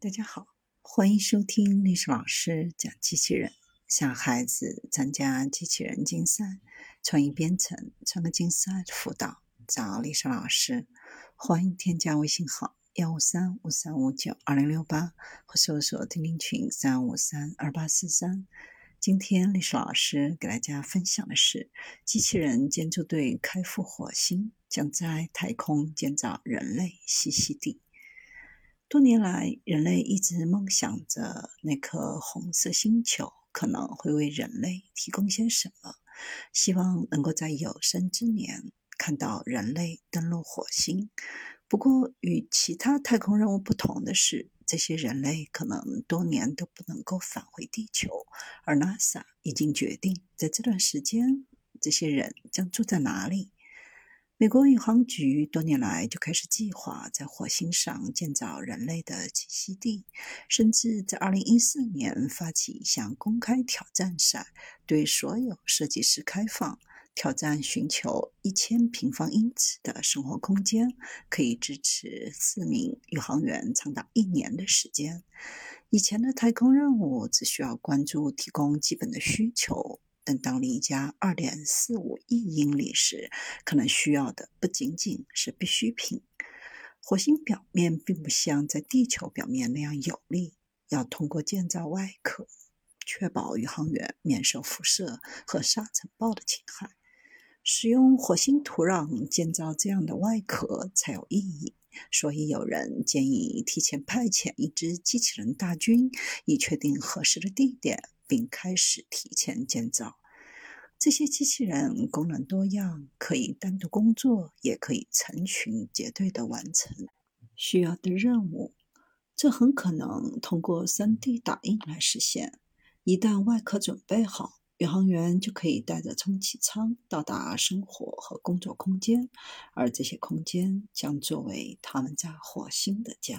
大家好，欢迎收听历史老师讲机器人。想孩子参加机器人竞赛、创意编程、创客竞赛辅导，找历史老师。欢迎添加微信号幺五三五三五九二零六八，或搜索钉钉群三五三二八四三。今天历史老师给大家分享的是：机器人建筑队开赴火星，将在太空建造人类栖息地。多年来，人类一直梦想着那颗红色星球可能会为人类提供些什么，希望能够在有生之年看到人类登陆火星。不过，与其他太空任务不同的是，这些人类可能多年都不能够返回地球，而 NASA 已经决定，在这段时间，这些人将住在哪里。美国宇航局多年来就开始计划在火星上建造人类的栖息地，甚至在2014年发起一项公开挑战赛，对所有设计师开放，挑战寻求1000平方英尺的生活空间，可以支持四名宇航员长达一年的时间。以前的太空任务只需要关注提供基本的需求。但当离家二点四五亿英里时，可能需要的不仅仅是必需品。火星表面并不像在地球表面那样有利，要通过建造外壳，确保宇航员免受辐射和沙尘暴的侵害。使用火星土壤建造这样的外壳才有意义。所以，有人建议提前派遣一支机器人大军，以确定合适的地点。并开始提前建造这些机器人，功能多样，可以单独工作，也可以成群结队的完成需要的任务。这很可能通过 3D 打印来实现。一旦外壳准备好，宇航员就可以带着充气舱到达生活和工作空间，而这些空间将作为他们在火星的家。